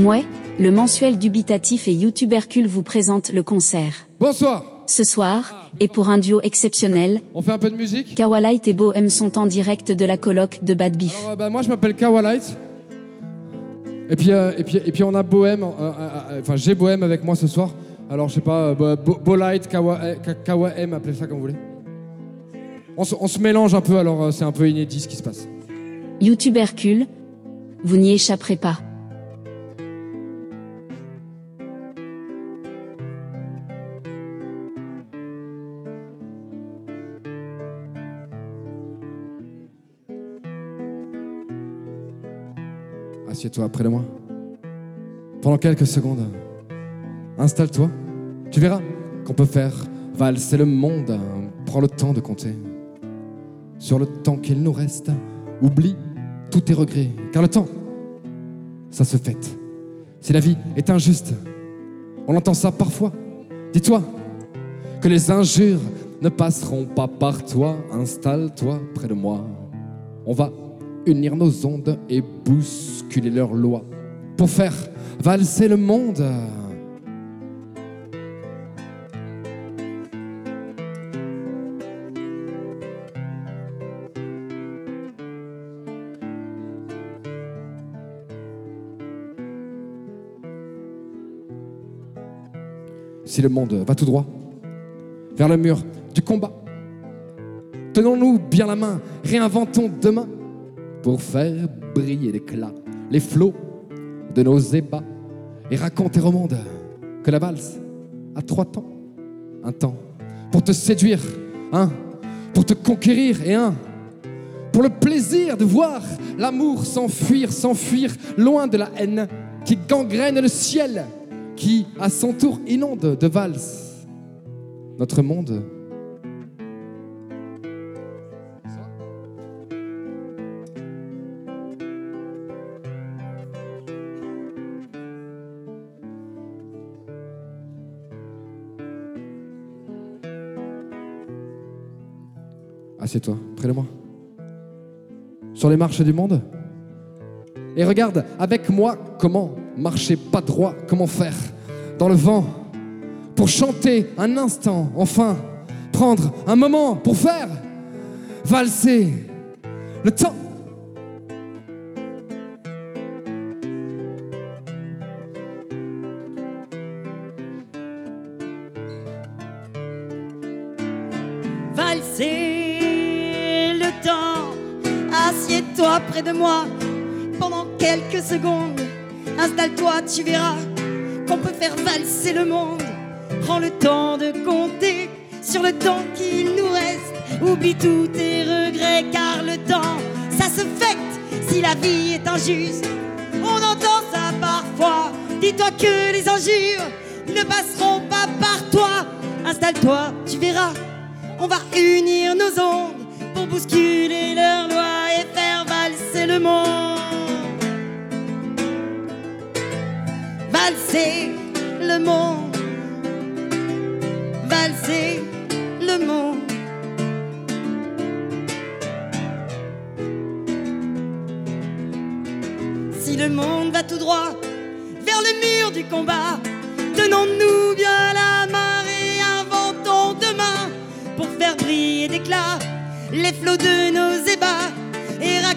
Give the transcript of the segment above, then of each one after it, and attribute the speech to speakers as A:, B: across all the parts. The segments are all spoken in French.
A: Mouais, le mensuel dubitatif et YouTubercule vous présente le concert.
B: Bonsoir.
A: Ce soir, et pour un duo exceptionnel,
B: On fait un peu de musique
A: Kawalight et Bohem sont en direct de la colloque de Bad Beef.
B: Alors, euh, bah, Moi, je m'appelle Kawalight. Et puis, euh, et, puis, et puis, on a Bohème. euh, euh, Enfin, j'ai Bohème avec moi ce soir. Alors, je sais pas, Bo- Bo- Bolight, Kawa, euh, Ka- Kawahem, appelez ça comme vous voulez. On se, on se mélange un peu, alors c'est un peu inédit ce qui se passe.
A: YouTubercule, vous n'y échapperez pas.
B: Assieds-toi près de moi. Pendant quelques secondes, installe-toi. Tu verras qu'on peut faire valser le monde. Prends le temps de compter. Sur le temps qu'il nous reste, oublie tous tes regrets. Car le temps, ça se fête. Si la vie est injuste, on entend ça parfois. Dis-toi que les injures ne passeront pas par toi. Installe-toi près de moi. On va unir nos ondes et bousculer leurs lois pour faire valser le monde. Si le monde va tout droit vers le mur du combat, tenons-nous bien la main, réinventons demain pour faire briller l'éclat, les flots de nos ébats et raconter au monde que la valse a trois temps. Un temps pour te séduire, un pour te conquérir et un pour le plaisir de voir l'amour s'enfuir, s'enfuir loin de la haine qui gangrène le ciel, qui à son tour inonde de valse notre monde. Assieds-toi près de moi. Sur les marches du monde. Et regarde avec moi comment marcher pas droit, comment faire dans le vent pour chanter un instant, enfin prendre un moment pour faire valser le temps.
C: Près de moi pendant quelques secondes. Installe-toi, tu verras qu'on peut faire valser le monde. Prends le temps de compter sur le temps qu'il nous reste. Oublie tous tes regrets car le temps, ça se fête si la vie est injuste. On entend ça parfois. Dis-toi que les injures ne passeront pas par toi. Installe-toi, tu verras. On va unir nos ondes pour bousculer et faire valser le monde. Valser le monde. Si le monde va tout droit vers le mur du combat, tenons-nous bien la main et inventons demain pour faire briller d'éclat les flots de nos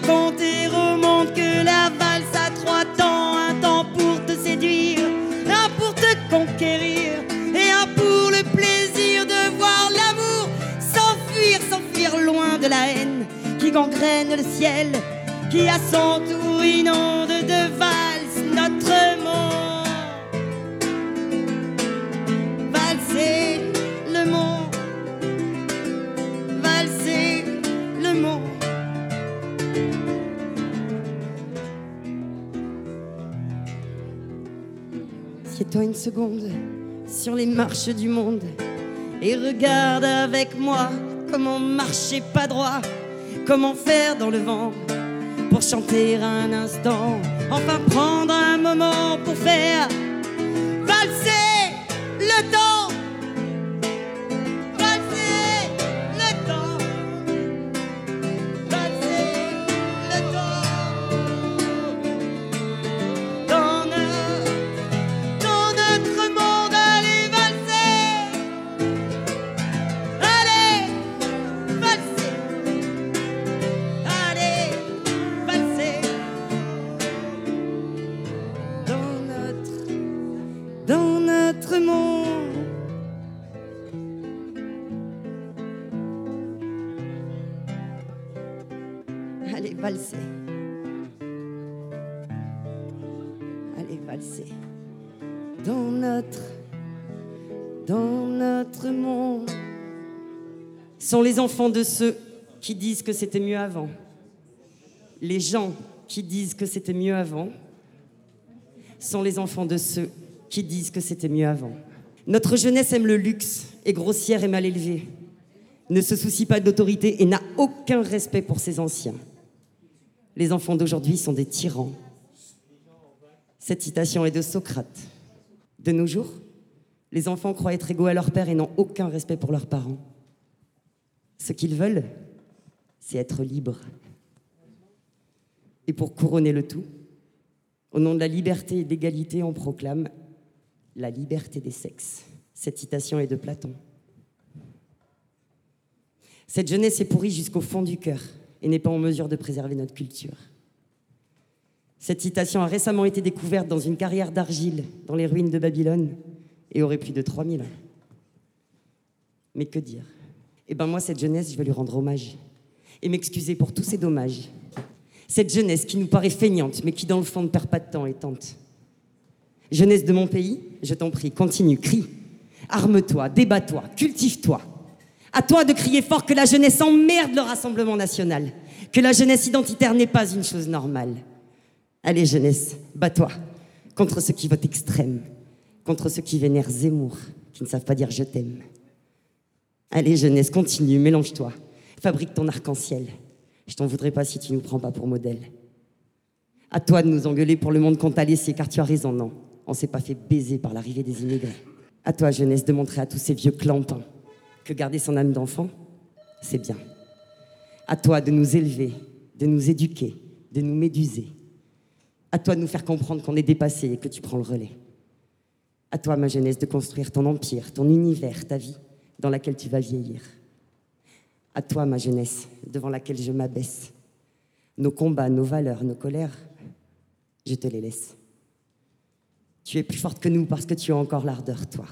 C: ébats et monde que la valse a trois temps, un temps pour te séduire, un pour te conquérir et un pour le plaisir de voir l'amour s'enfuir, s'enfuir loin de la haine qui gangrène le ciel, qui à son tour inonde de valse Assieds-toi une seconde sur les marches du monde et regarde avec moi comment marcher pas droit, comment faire dans le vent pour chanter un instant, enfin prendre un moment pour faire valser le temps. Sont les enfants de ceux qui disent que c'était mieux avant. Les gens qui disent que c'était mieux avant sont les enfants de ceux qui disent que c'était mieux avant. Notre jeunesse aime le luxe, est grossière et mal élevée, ne se soucie pas de l'autorité et n'a aucun respect pour ses anciens. Les enfants d'aujourd'hui sont des tyrans. Cette citation est de Socrate. De nos jours, les enfants croient être égaux à leur père et n'ont aucun respect pour leurs parents. Ce qu'ils veulent, c'est être libres. Et pour couronner le tout, au nom de la liberté et de l'égalité, on proclame la liberté des sexes. Cette citation est de Platon. Cette jeunesse est pourrie jusqu'au fond du cœur et n'est pas en mesure de préserver notre culture. Cette citation a récemment été découverte dans une carrière d'argile dans les ruines de Babylone et aurait plus de 3000 ans. Mais que dire? Eh bien moi, cette jeunesse, je vais lui rendre hommage et m'excuser pour tous ces dommages. Cette jeunesse qui nous paraît feignante, mais qui dans le fond ne perd pas de temps et tente. Jeunesse de mon pays, je t'en prie, continue, crie. Arme-toi, débat-toi, cultive-toi. À toi de crier fort que la jeunesse emmerde le Rassemblement national, que la jeunesse identitaire n'est pas une chose normale. Allez, jeunesse, bats-toi contre ceux qui votent extrême, contre ceux qui vénèrent Zemmour, qui ne savent pas dire je t'aime. Allez, jeunesse, continue, mélange-toi, fabrique ton arc-en-ciel. Je t'en voudrais pas si tu nous prends pas pour modèle. À toi de nous engueuler pour le monde qu'on t'a laissé, car tu as raison, non. On s'est pas fait baiser par l'arrivée des immigrés. À toi, jeunesse, de montrer à tous ces vieux clampins que garder son âme d'enfant, c'est bien. À toi de nous élever, de nous éduquer, de nous méduser. À toi de nous faire comprendre qu'on est dépassé et que tu prends le relais. À toi, ma jeunesse, de construire ton empire, ton univers, ta vie, dans laquelle tu vas vieillir. À toi, ma jeunesse, devant laquelle je m'abaisse. Nos combats, nos valeurs, nos colères, je te les laisse. Tu es plus forte que nous parce que tu as encore l'ardeur, toi.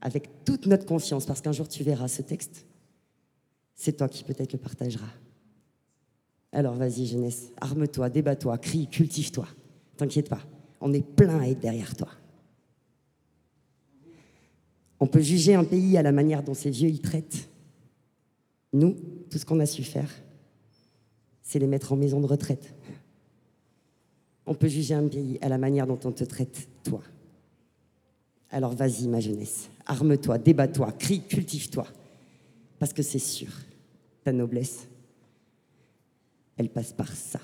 C: Avec toute notre confiance, parce qu'un jour tu verras ce texte. C'est toi qui peut-être le partageras. Alors vas-y, jeunesse, arme-toi, débat-toi, crie, cultive-toi. T'inquiète pas, on est plein à être derrière toi. On peut juger un pays à la manière dont ses vieux y traitent. Nous, tout ce qu'on a su faire, c'est les mettre en maison de retraite. On peut juger un pays à la manière dont on te traite, toi. Alors vas-y, ma jeunesse, arme-toi, débat-toi, crie, cultive-toi. Parce que c'est sûr, ta noblesse, elle passe par ça.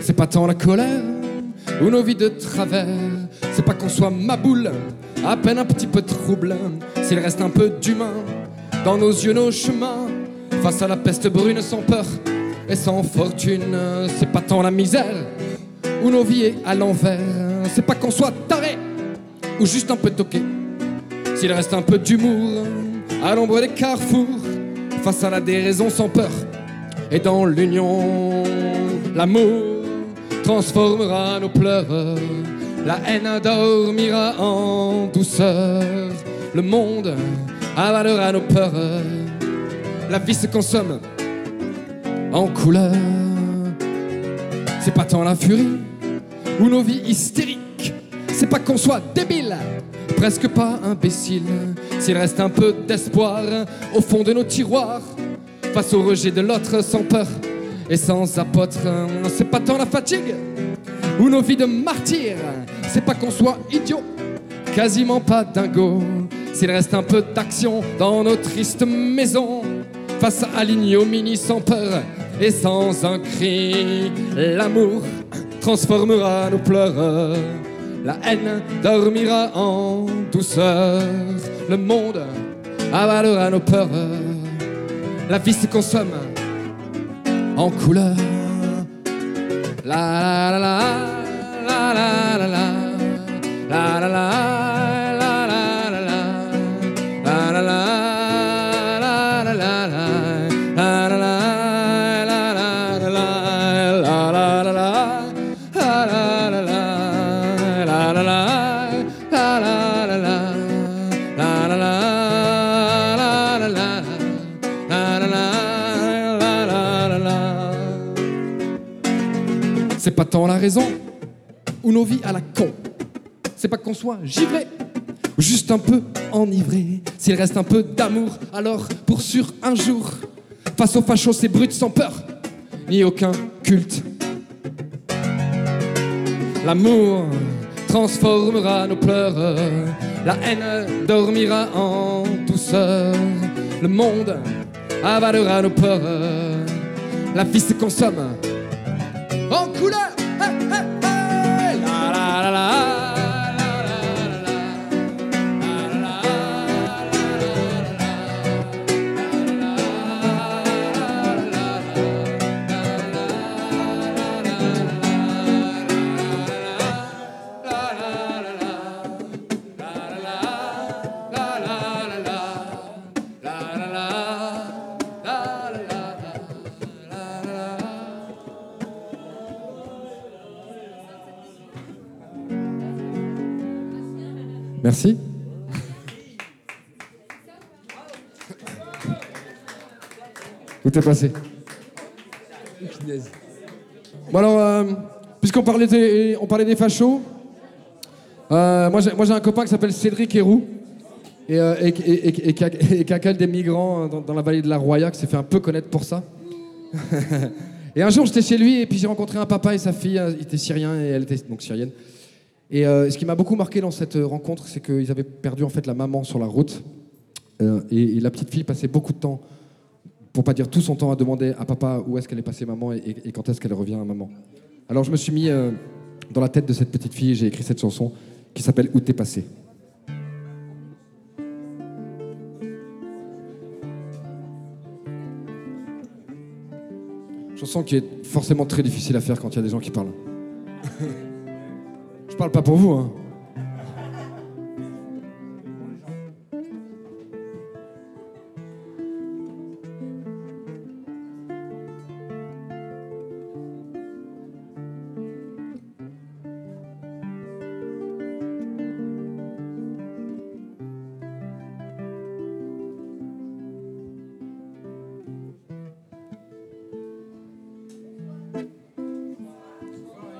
B: C'est pas tant la colère ou nos vies de travers. C'est pas qu'on soit ma boule, à peine un petit peu trouble. S'il reste un peu d'humain dans nos yeux, nos chemins, face à la peste brune sans peur et sans fortune. C'est pas tant la misère ou nos vies à l'envers. C'est pas qu'on soit taré ou juste un peu toqué. S'il reste un peu d'humour à l'ombre des carrefours, face à la déraison sans peur et dans l'union, l'amour transformera nos pleurs. La haine dormira en douceur. Le monde avalera nos peurs. La vie se consomme en couleur. C'est pas tant la furie ou nos vies hystériques. C'est pas qu'on soit débile, presque pas imbécile. S'il reste un peu d'espoir au fond de nos tiroirs, face au rejet de l'autre sans peur et sans apôtre. C'est pas tant la fatigue ou nos vies de martyrs. C'est pas qu'on soit idiot, quasiment pas dingo. S'il reste un peu d'action dans nos tristes maisons, face à l'ignominie sans peur et sans un cri. L'amour transformera nos pleurs, la haine dormira en douceur, le monde avalera nos peurs, la vie se consomme en couleur. La la la la la la la la la la Tant la raison ou nos vies à la con. C'est pas qu'on soit givré, ou juste un peu enivré. S'il reste un peu d'amour, alors pour sûr un jour, face aux fachos, c'est brut sans peur, ni aucun culte. L'amour transformera nos pleurs, la haine dormira en douceur, le monde avalera nos peurs, la vie se consomme Merci. Où t'es passé Bon alors, euh, puisqu'on parlait des, on parlait des fachos, euh, moi j'ai un copain qui s'appelle Cédric Héroux et, euh, et, et- qui accueille des migrants dans, la vallée de la Roya, qui s'est fait un peu connaître pour ça. et un jour j'étais chez lui et puis j'ai rencontré un papa et sa fille, euh, il était syrien et elle était donc syrienne. Et euh, ce qui m'a beaucoup marqué dans cette euh, rencontre, c'est qu'ils avaient perdu en fait la maman sur la route. Euh, et, la petite fille passait beaucoup de temps, pour pas dire tout son temps, à demander à papa où est-ce qu'elle est passée maman et, quand est-ce qu'elle revient à maman. Alors je me suis mis dans la tête de cette petite fille et j'ai écrit cette chanson qui s'appelle Où t'es passé. Chanson qui est forcément très difficile à faire quand il y a des gens qui parlent. Je parle pas pour vous, hein.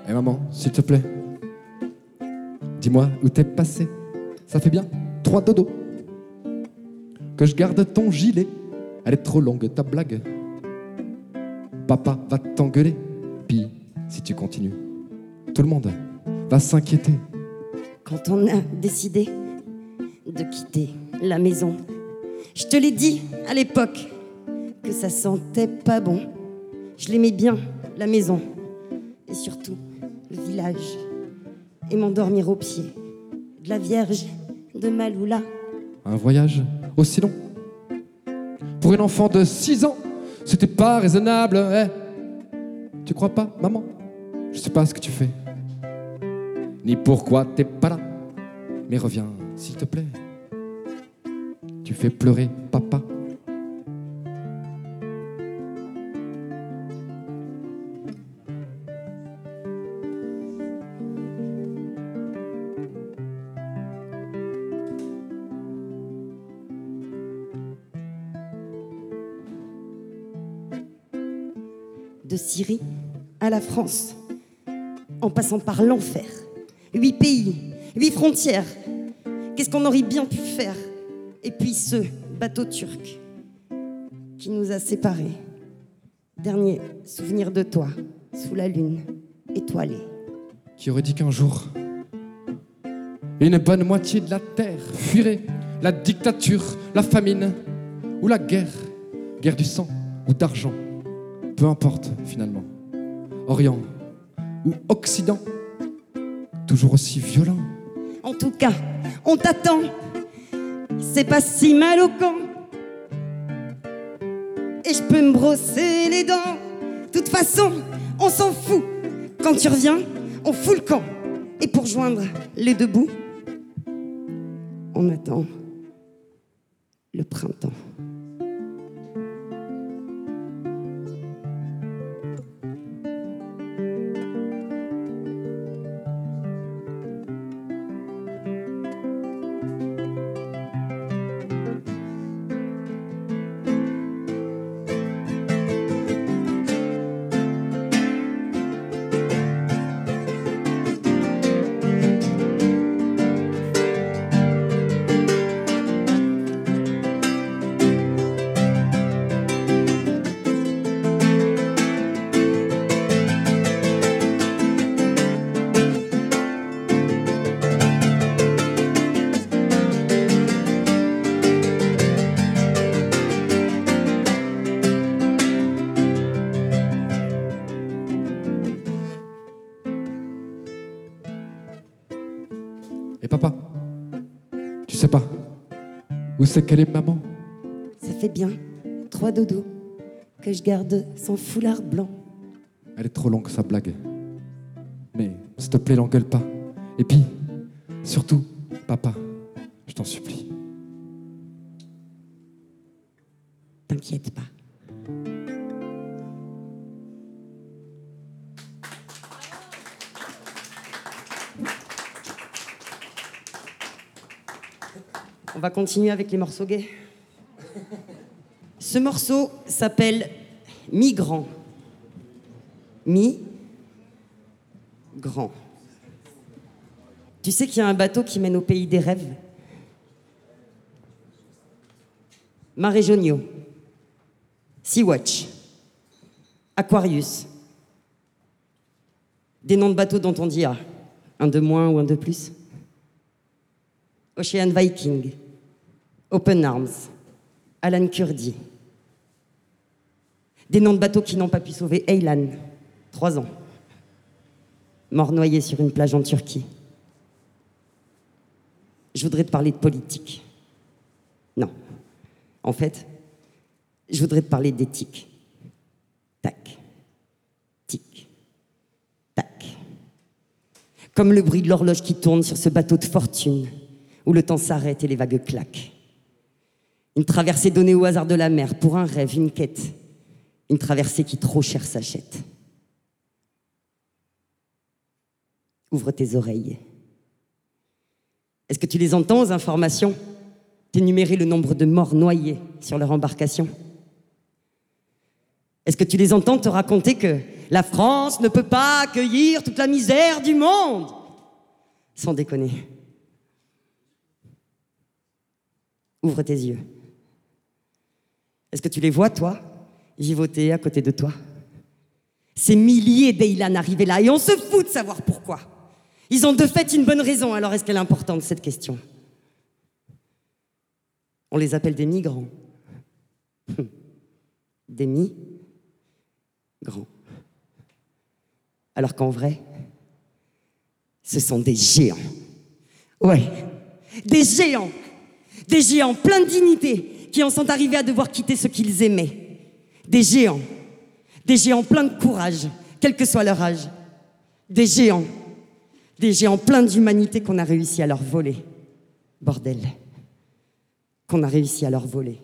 B: Eh maman, s'il te plaît, dis-moi où t'es passé. Ça fait bien trois dodos. Que je garde ton gilet. Elle est trop longue, ta blague. Papa va t'engueuler. Puis, si tu continues, tout le monde va s'inquiéter.
C: Quand on a décidé de quitter la maison, je te l'ai dit à l'époque que ça sentait pas bon. Je l'aimais bien, la maison, et surtout le village, et m'endormir au pied de la Vierge de Maloula.
B: Un voyage aussi long. Pour une enfant de 6 ans, c'était pas raisonnable. eh. Tu crois pas, maman? Je sais pas ce que tu fais. Ni pourquoi t'es pas là. Mais reviens, s'il te plaît. Tu fais pleurer papa.
C: À la France, en passant par l'enfer. Huit pays, huit frontières. Qu'est-ce qu'on aurait bien pu faire? Et puis ce bateau turc qui nous a séparés. Dernier souvenir de toi, sous la lune étoilée.
B: qui aurait dit qu'un jour, une bonne moitié de la terre fuirait? La dictature, la famine ou la guerre, guerre du sang ou d'argent, peu importe finalement. Orient ou Occident, toujours aussi violent.
C: En tout cas, on t'attend. C'est pas si mal au camp. Et je peux me brosser les dents. De toute façon, on s'en fout. quand tu reviens, on fout le camp. Et pour joindre les deux bouts, on attend le printemps.
B: C'est qu'elle est maman
C: Ça fait bien trois dodos que je garde son foulard blanc.
B: Elle est trop longue sa blague. Mais s'il te plaît, l'engueule pas. Et puis, surtout, papa, je t'en supplie.
C: T'inquiète pas. On va continuer avec les morceaux gays. Ce morceau s'appelle Migrant. Mi. Grand. Tu sais qu'il y a un bateau qui mène au pays des rêves? Mare Jonio. Sea-Watch. Aquarius. Des noms de bateaux dont on dit ah, un de moins ou un de plus. Ocean Viking. Open Arms. Alan Kurdi. Des noms de bateaux qui n'ont pas pu sauver Aylan, trois ans. Mort noyé sur une plage en Turquie. Je voudrais te parler de politique. Non. En fait, je voudrais te parler d'éthique. Tac. Tic. Tac. Comme le bruit de l'horloge qui tourne sur ce bateau de fortune, où le temps s'arrête et les vagues claquent. Une traversée donnée au hasard de la mer, pour un rêve, une quête. Une traversée qui trop cher s'achète. Ouvre tes oreilles. Est-ce que tu les entends aux informations? D'énumérer le nombre de morts noyés sur leur embarcation Est-ce que tu les entends te raconter que la France ne peut pas accueillir toute la misère du monde? Sans déconner. Ouvre tes yeux. Est-ce que tu les vois, toi, vivoter à côté de toi Ces milliers d'Eylan arrivés là, et on se fout de savoir pourquoi. Ils ont de fait une bonne raison, alors est-ce qu'elle est importante, cette question? On les appelle des migrants. Des mi-grands. Alors qu'en vrai, ce sont des géants. Ouais, des géants. Des géants pleins de dignité qui en sont arrivés à devoir quitter ce qu'ils aimaient. Des géants. Des géants pleins de courage, quel que soit leur âge. Des géants. Des géants pleins d'humanité qu'on a réussi à leur voler. Bordel. Qu'on a réussi à leur voler.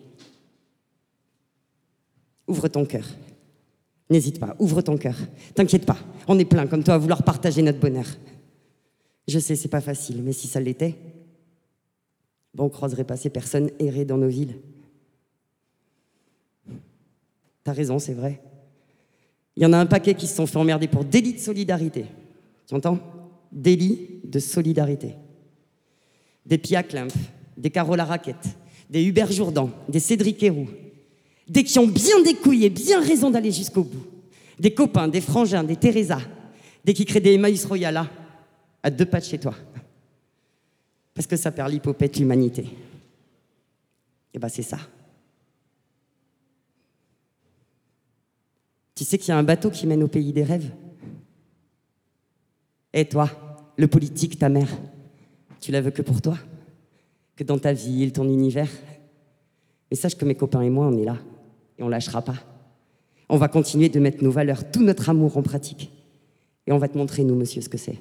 C: Ouvre ton cœur. N'hésite pas, ouvre ton cœur. T'inquiète pas, on est plein comme toi à vouloir partager notre bonheur. Je sais, c'est pas facile, mais si ça l'était, bon, on croiserait pas ces personnes errées dans nos villes. T'as raison, c'est vrai. Il y en a un paquet qui se sont fait emmerder pour délit de solidarité. Tu entends? Délit de solidarité. Des Pia Klimp, des Carola Raquette, des Hubert Jourdan, des Cédric Héroux. Des qui ont bien des couilles et bien raison d'aller jusqu'au bout. Des copains, des frangins, des Teresa. Des qui créent des Emmaüs Royala à deux pas de chez toi. Parce que ça perd l'hypopète l'humanité. Et ben c'est ça. Tu sais qu'il y a un bateau qui mène au pays des rêves Et toi, le politique, ta mère, tu la veux que pour toi? Que dans ta ville, ton univers? Mais sache que mes copains et moi, on est là. Et on lâchera pas. On va continuer de mettre nos valeurs, tout notre amour en pratique.
D: Et on va te montrer, nous, monsieur, ce que c'est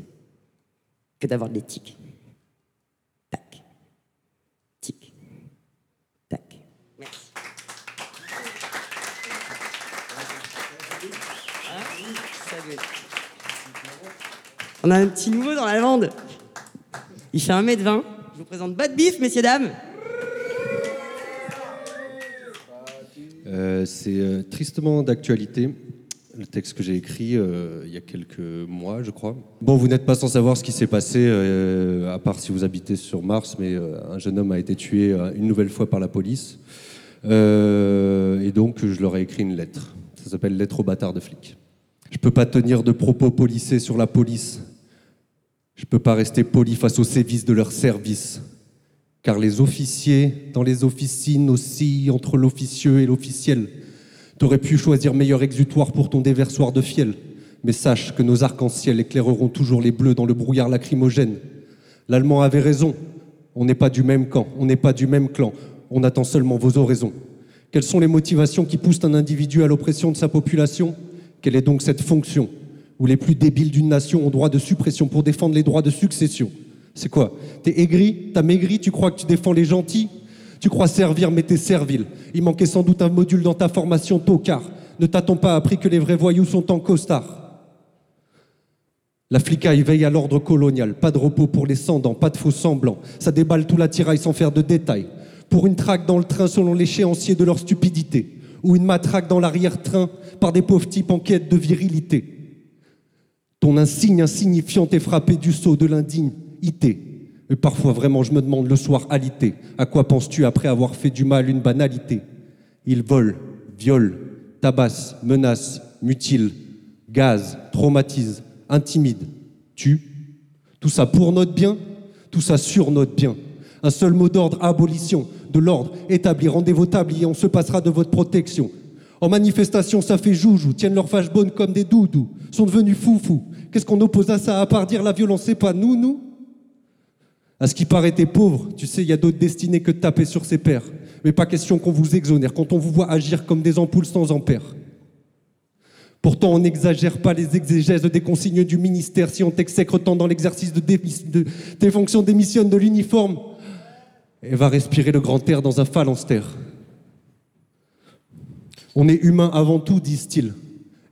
D: que d'avoir de l'éthique. Tac. Tic. Tac. Merci. On a un petit nouveau dans la bande. Il fait 1m20. Je vous présente Bad Beef, messieurs, dames.
E: Euh, c'est euh, tristement d'actualité, le texte que j'ai écrit euh, il y a quelques mois, je crois. Bon, vous n'êtes pas sans savoir ce qui s'est passé, à part si vous habitez sur Mars, mais un jeune homme a été tué une nouvelle fois par la police. Et donc, je leur ai écrit une lettre. Ça s'appelle Lettre au bâtard de flic. Je peux pas tenir de propos policés sur la police. Je peux pas rester poli face aux sévices de leur service. Car les officiers dans les officines oscillent entre l'officieux et l'officiel. T'aurais pu choisir meilleur exutoire pour ton déversoir de fiel. Mais sache que nos arcs-en-ciel éclaireront toujours les bleus dans le brouillard lacrymogène. L'Allemand avait raison. On n'est pas du même camp, on n'est pas du même clan. On attend seulement vos oraisons. Quelles sont les motivations qui poussent un individu à l'oppression de sa population? Quelle est donc cette fonction où les plus débiles d'une nation ont droit de suppression pour défendre les droits de succession? C'est quoi? T'es aigri? T'as maigri? Tu crois que tu défends les gentils? Tu crois servir mais t'es servile. Il manquait sans doute un module dans ta formation tocard. Ne t'a-t-on pas appris que les vrais voyous sont en costard? La flicaille veille à l'ordre colonial, pas de repos pour les sans-dents, pas de faux semblants. Ça déballe tout l'attirail sans faire de détails. Pour une traque dans le train selon l'échéancier de leur stupidité, ou une matraque dans l'arrière-train par des pauvres types en quête de virilité. Ton insigne insignifiant est frappé du sceau de l'indignité. Mais parfois vraiment je me demande le soir alité, à quoi penses-tu après avoir fait du mal une banalité? Ils volent, violent, tabassent, menacent, mutilent, gazent, traumatisent, intimident, tuent. Tout ça pour notre bien, tout ça sur notre bien? Un seul mot d'ordre, abolition, de l'ordre, établi, rendez vos tabliers, on se passera de votre protection. En manifestation, ça fait joujou, tiennent leur fâche bonne comme des doudous, sont devenus foufous. Qu'est-ce qu'on oppose à ça, à part dire la violence, c'est pas nous, nous? À ce qui paraît, t'es pauvre, tu sais, il y a d'autres destinées que de taper sur ses pères. Mais pas question qu'on vous exonère quand on vous voit agir comme des ampoules sans ampères. Pourtant, on n'exagère pas les exégèses des consignes du ministère si on t'exècre tant dans l'exercice de tes fonctions démissionne de l'uniforme et va respirer le grand air dans un phalanstère. On est humain avant tout, disent-ils.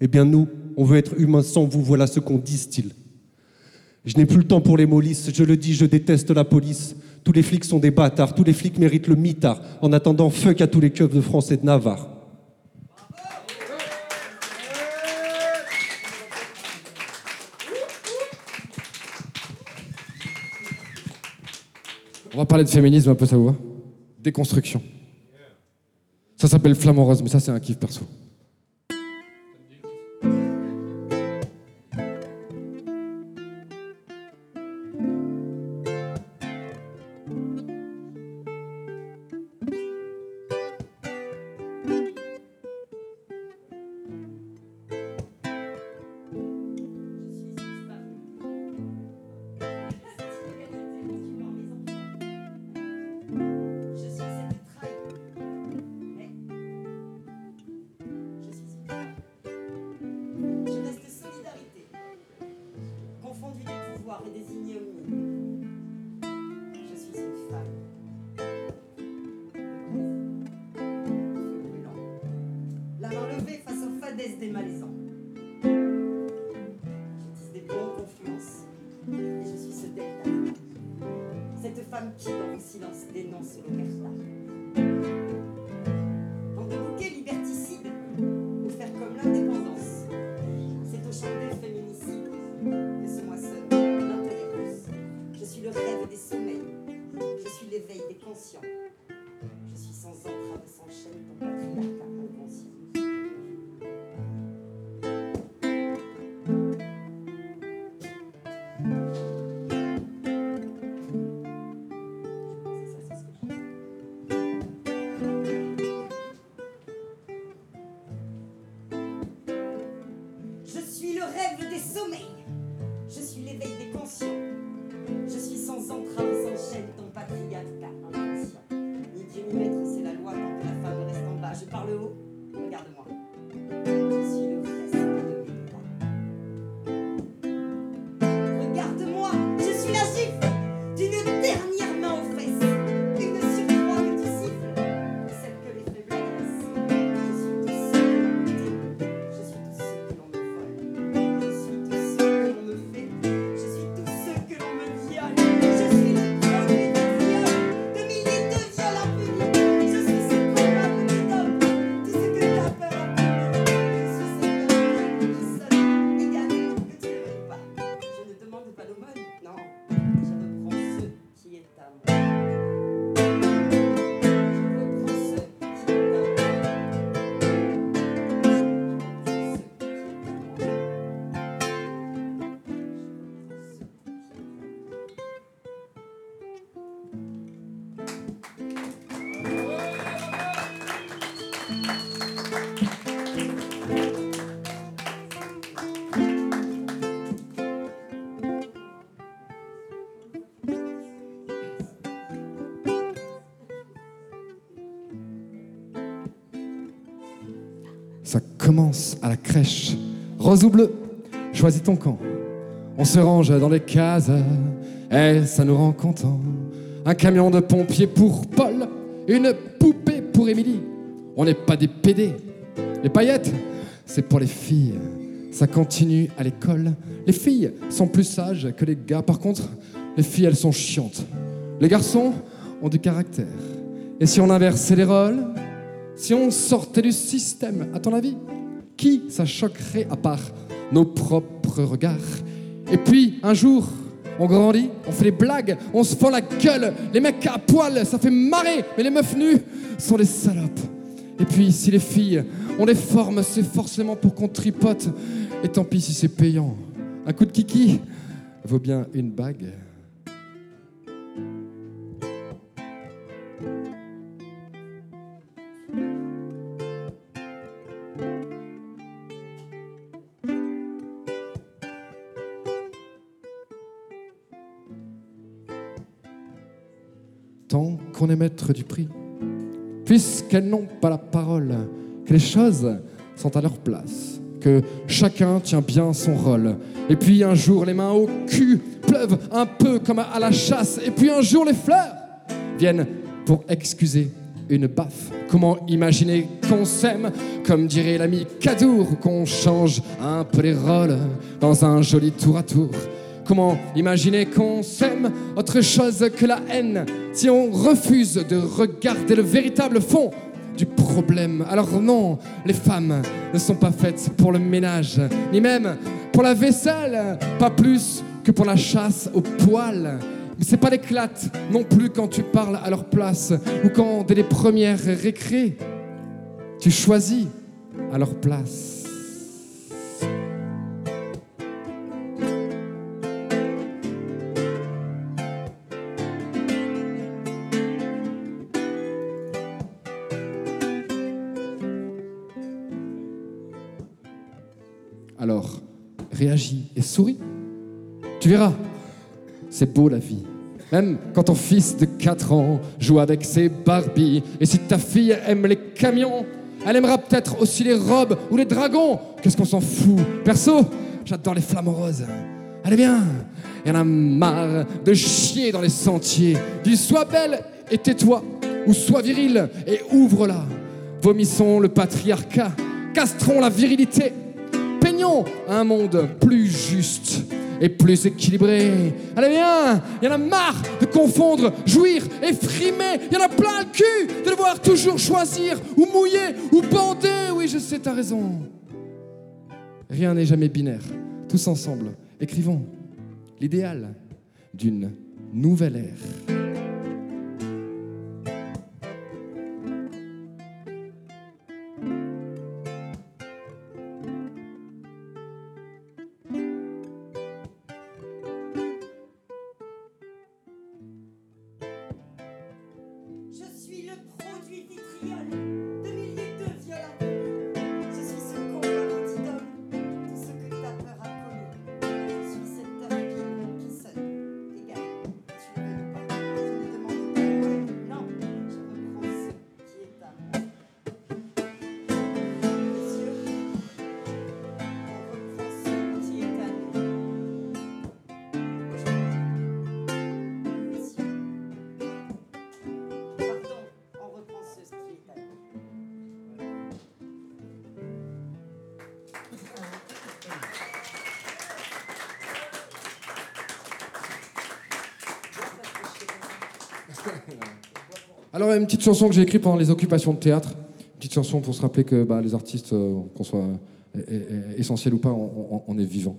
E: Eh bien, nous, on veut être humain sans vous, voilà ce qu'on disent-ils. Je n'ai plus le temps pour les mollisses, je le dis, je déteste la police. Tous les flics sont des bâtards, tous les flics méritent le mitard. En attendant, fuck à tous les keufs de France et de Navarre.
B: On va parler de féminisme un peu, ça vous va? Déconstruction. Ça s'appelle Flamant Rose, mais ça c'est un kiff perso.
C: Dans le silence,
B: à la crèche. Rose ou bleu, choisis ton camp. On se range dans les cases et ça nous rend contents. Un camion de pompiers pour Paul, une poupée pour Émilie. On n'est pas des PD. Les paillettes, c'est pour les filles. Ça continue à l'école. Les filles sont plus sages que les gars. Par contre, les filles, elles sont chiantes. Les garçons ont du caractère. Et si on inversait les rôles, si on sortait du système, à ton avis, qui ça choquerait à part nos propres regards? Et puis, un jour, on grandit, on fait des blagues, on se fend la gueule, les mecs à poil, ça fait marrer, mais les meufs nues sont des salopes. Et puis, si les filles, on les forme, c'est forcément pour qu'on tripote. Et tant pis si c'est payant. Un coup de kiki vaut bien une bague. Est maître du prix, puisqu'elles n'ont pas la parole, que les choses sont à leur place, que chacun tient bien son rôle. Et puis un jour, les mains au cul pleuvent un peu comme à la chasse, et puis un jour, les fleurs viennent pour excuser une baffe. Comment imaginer qu'on s'aime, comme dirait l'ami Cadour, ou qu'on change un peu les rôles dans un joli tour à tour Comment imaginer qu'on s'aime autre chose que la haine si on refuse de regarder le véritable fond du problème? Alors non, les femmes ne sont pas faites pour le ménage, ni même pour la vaisselle, pas plus que pour la chasse aux poils. Mais c'est pas l'éclate non plus quand tu parles à leur place ou quand dès les premières récré, tu choisis à leur place. Verras, c'est beau la vie. Même quand ton fils de 4 ans joue avec ses Barbies. Et si ta fille aime les camions, elle aimera peut-être aussi les robes ou les dragons. Qu'est-ce qu'on s'en fout? Perso, j'adore les flamants roses. Allez bien, il y en a marre de chier dans les sentiers. Dis sois belle et tais-toi, ou sois viril et ouvre-la. Vomissons le patriarcat, castrons la virilité, peignons un monde plus juste et plus équilibré. Allez bien, il y en a marre de confondre jouir et frimer. Il y en a plein le cul de devoir toujours choisir ou mouiller ou bander. Oui, je sais, t'as raison. Rien n'est jamais binaire. Tous ensemble, écrivons l'idéal d'une nouvelle ère. Une petite chanson que j'ai écrite pendant les occupations de théâtre. Une petite chanson pour se rappeler que bah, les artistes, euh, qu'on soit euh, euh, euh, essentiel ou pas, on, on- on est vivant.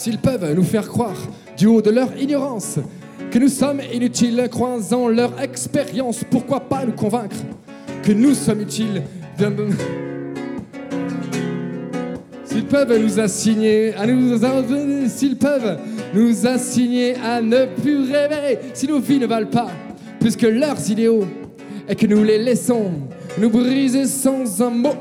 B: S'ils peuvent nous faire croire, du haut de leur ignorance, que nous sommes inutiles, croisant leur expérience, pourquoi pas nous convaincre que nous sommes utiles S'ils peuvent nous assigner à s'ils peuvent nous assigner à ne plus rêver, si nos vies ne valent pas plus que leurs idéaux, et que nous les laissons nous briser sans un mot.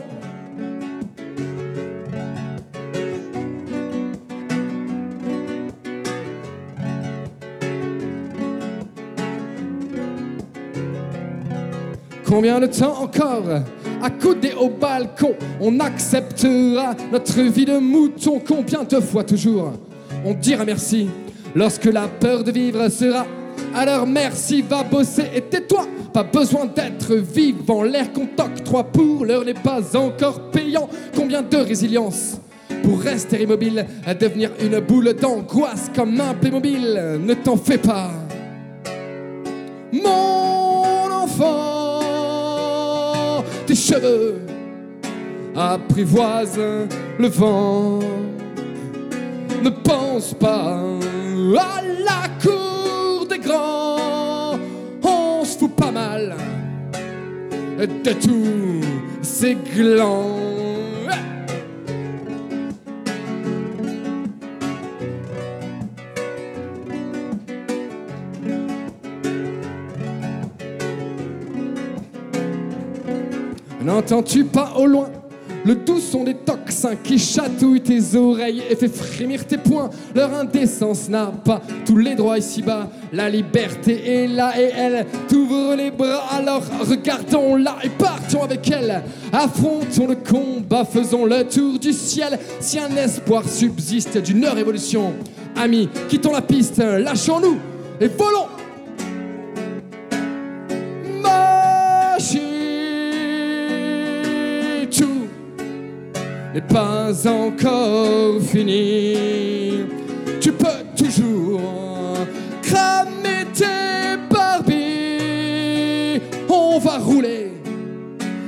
B: Combien de temps encore accoudé au balcon, on acceptera notre vie de mouton? Combien de fois toujours on dira merci lorsque la peur de vivre sera? Alors merci, va bosser et tais-toi. Pas besoin d'être vivant, l'air qu'on t'octroie pour l'heure n'est pas encore payant. Combien de résilience pour rester immobile, à devenir une boule d'angoisse comme un Playmobil? Ne t'en fais pas, mon enfant. Cheveux apprivoisent le vent. Ne pense pas à la cour des grands. On se fout pas mal de tous ces glands. N'entends-tu pas au loin le doux son des toxins qui chatouillent tes oreilles et fait frémir tes poings? Leur indécence n'a pas tous les droits ici-bas. La liberté est là et elle t'ouvre les bras. Alors regardons-la et partons avec elle. Affrontons le combat, faisons le tour du ciel. Si un espoir subsiste d'une révolution, amis, quittons la piste, lâchons-nous et volons. Pas encore fini. Tu peux toujours cramer tes barbies. On va rouler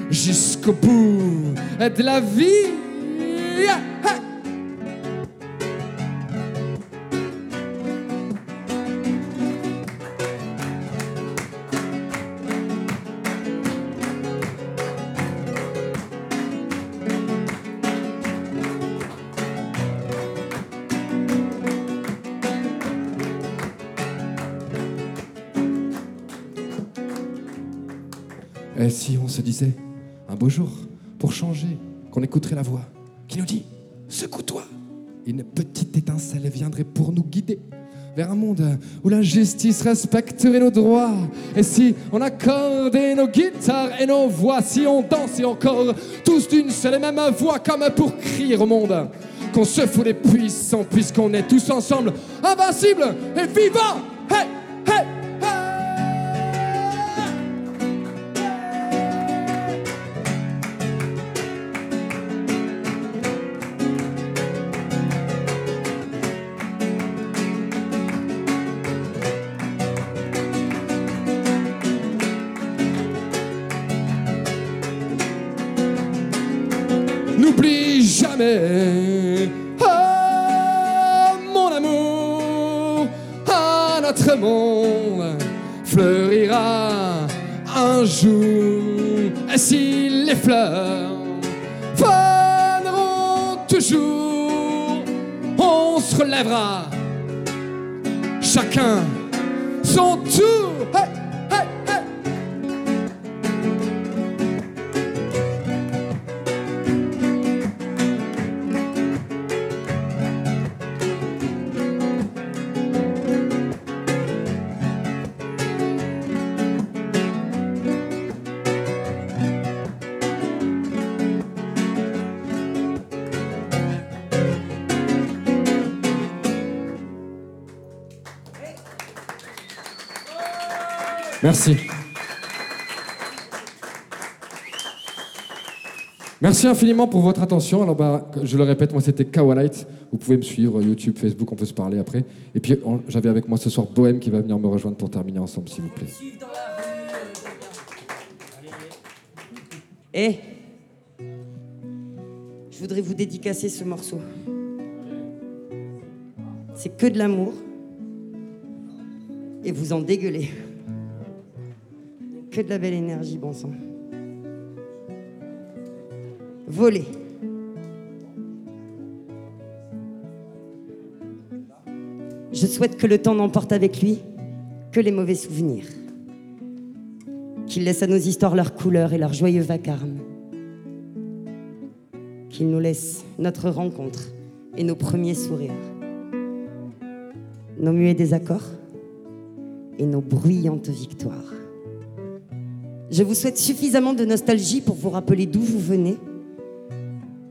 B: jusqu'au bout de la vie. Et si on se disait, un beau jour, pour changer, qu'on écouterait la voix qui nous dit Secoue-toi Une petite étincelle viendrait pour nous guider vers un monde où la justice respecterait nos droits. Et si on accordait nos guitares et nos voix, si on dansait encore tous d'une seule et même voix, comme pour crier au monde qu'on se fout des puissants, puisqu'on est tous ensemble, invincibles et vivants Hey, oh, mon amour, ah, notre monde fleurira un jour. Et si les fleurs faneront toujours, on se relèvera, chacun Merci. Merci infiniment pour votre attention. Alors, bah, je le répète, moi c'était Kawalite. Vous pouvez me suivre, YouTube, Facebook, on peut se parler après. Et puis, j'avais avec moi ce soir Bohème qui va venir me rejoindre pour terminer ensemble, s'il vous plaît.
D: Eh Je voudrais vous dédicacer ce morceau. C'est que de l'amour. Et vous en dégueulez. Que de la belle énergie, bon sang. Voler.
C: Je souhaite que le temps n'emporte avec lui que les mauvais souvenirs, qu'il laisse à nos histoires leurs couleurs et leur joyeux vacarme, qu'il nous laisse notre rencontre et nos premiers sourires, nos muets désaccords et nos bruyantes victoires. Je vous souhaite suffisamment de nostalgie pour vous rappeler d'où vous venez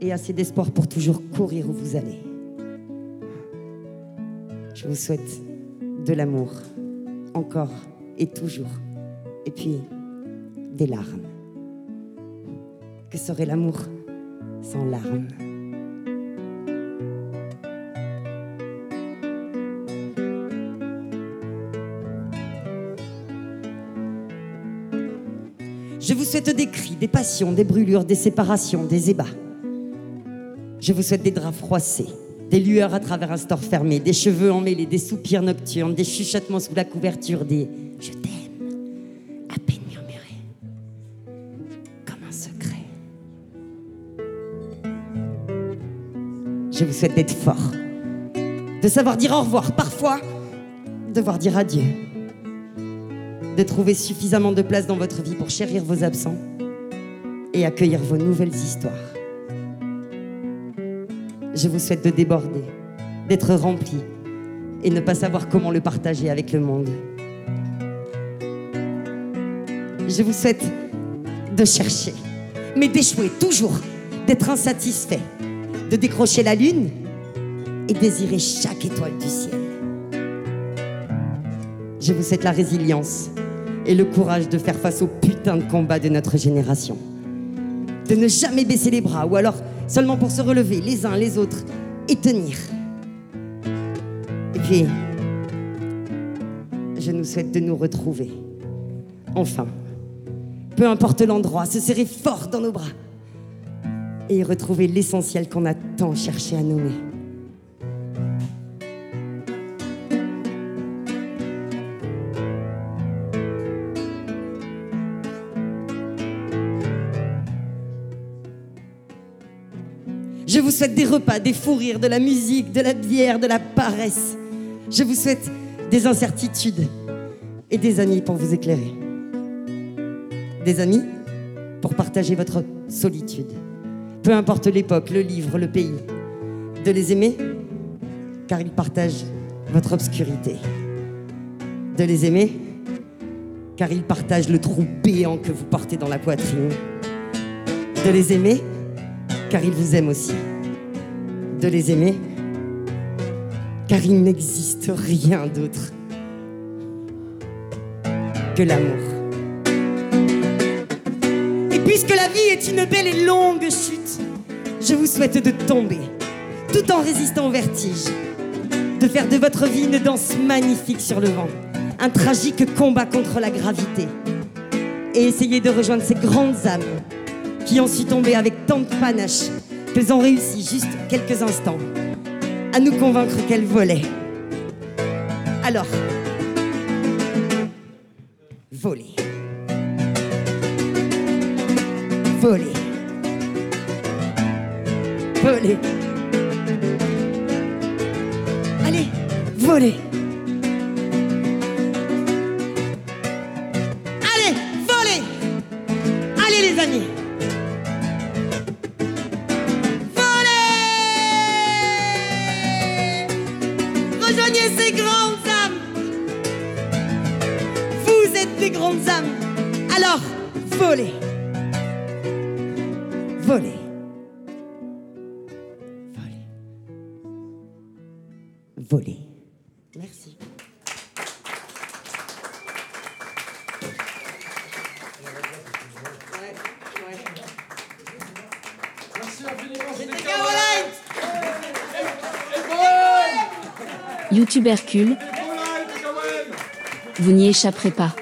C: et assez d'espoir pour toujours courir où vous allez. Je vous souhaite de l'amour, encore et toujours. Et puis, des larmes. Que serait l'amour sans larmes? Je vous souhaite des cris, des passions, des brûlures, des séparations, des ébats. Je vous souhaite des draps froissés, des lueurs à travers un store fermé, des cheveux emmêlés, des soupirs nocturnes, des chuchotements sous la couverture, des je t'aime à peine murmurés, comme un secret. Je vous souhaite d'être fort, de savoir dire au revoir, parfois devoir dire adieu, de trouver suffisamment de place dans votre vie pour chérir vos absents et accueillir vos nouvelles histoires. Je vous souhaite de déborder, d'être rempli et ne pas savoir comment le partager avec le monde. Je vous souhaite de chercher, mais d'échouer toujours, d'être insatisfait, de décrocher la lune et désirer chaque étoile du ciel. Je vous souhaite la résilience et le courage de faire face au putain de combat de notre génération. De ne jamais baisser les bras ou alors seulement pour se relever les uns les autres et tenir. Et puis, je nous souhaite de nous retrouver. Enfin, peu importe l'endroit, se serrer fort dans nos bras et retrouver l'essentiel qu'on a tant cherché à nommer. Souhaite des repas, des fous rires, de la musique, de la bière, de la paresse. Je vous souhaite des incertitudes et des amis pour vous éclairer. Des amis pour partager votre solitude. Peu importe l'époque, le livre, le pays. De les aimer car ils partagent votre obscurité. De les aimer car ils partagent le trou béant que vous portez dans la poitrine. De les aimer car ils vous aiment aussi. De les aimer, car il n'existe rien d'autre que l'amour. Et puisque la vie est une belle et longue chute, je vous souhaite de tomber, tout en résistant au vertige, de faire de votre vie une danse magnifique sur le vent, un tragique combat contre la gravité, et essayer de rejoindre ces grandes âmes qui ont su tomber avec tant de panache ont réussi juste quelques instants à nous convaincre qu'elles volaient. Alors, voler. Voler. Voler. Allez, voler.
A: Échapperez pas.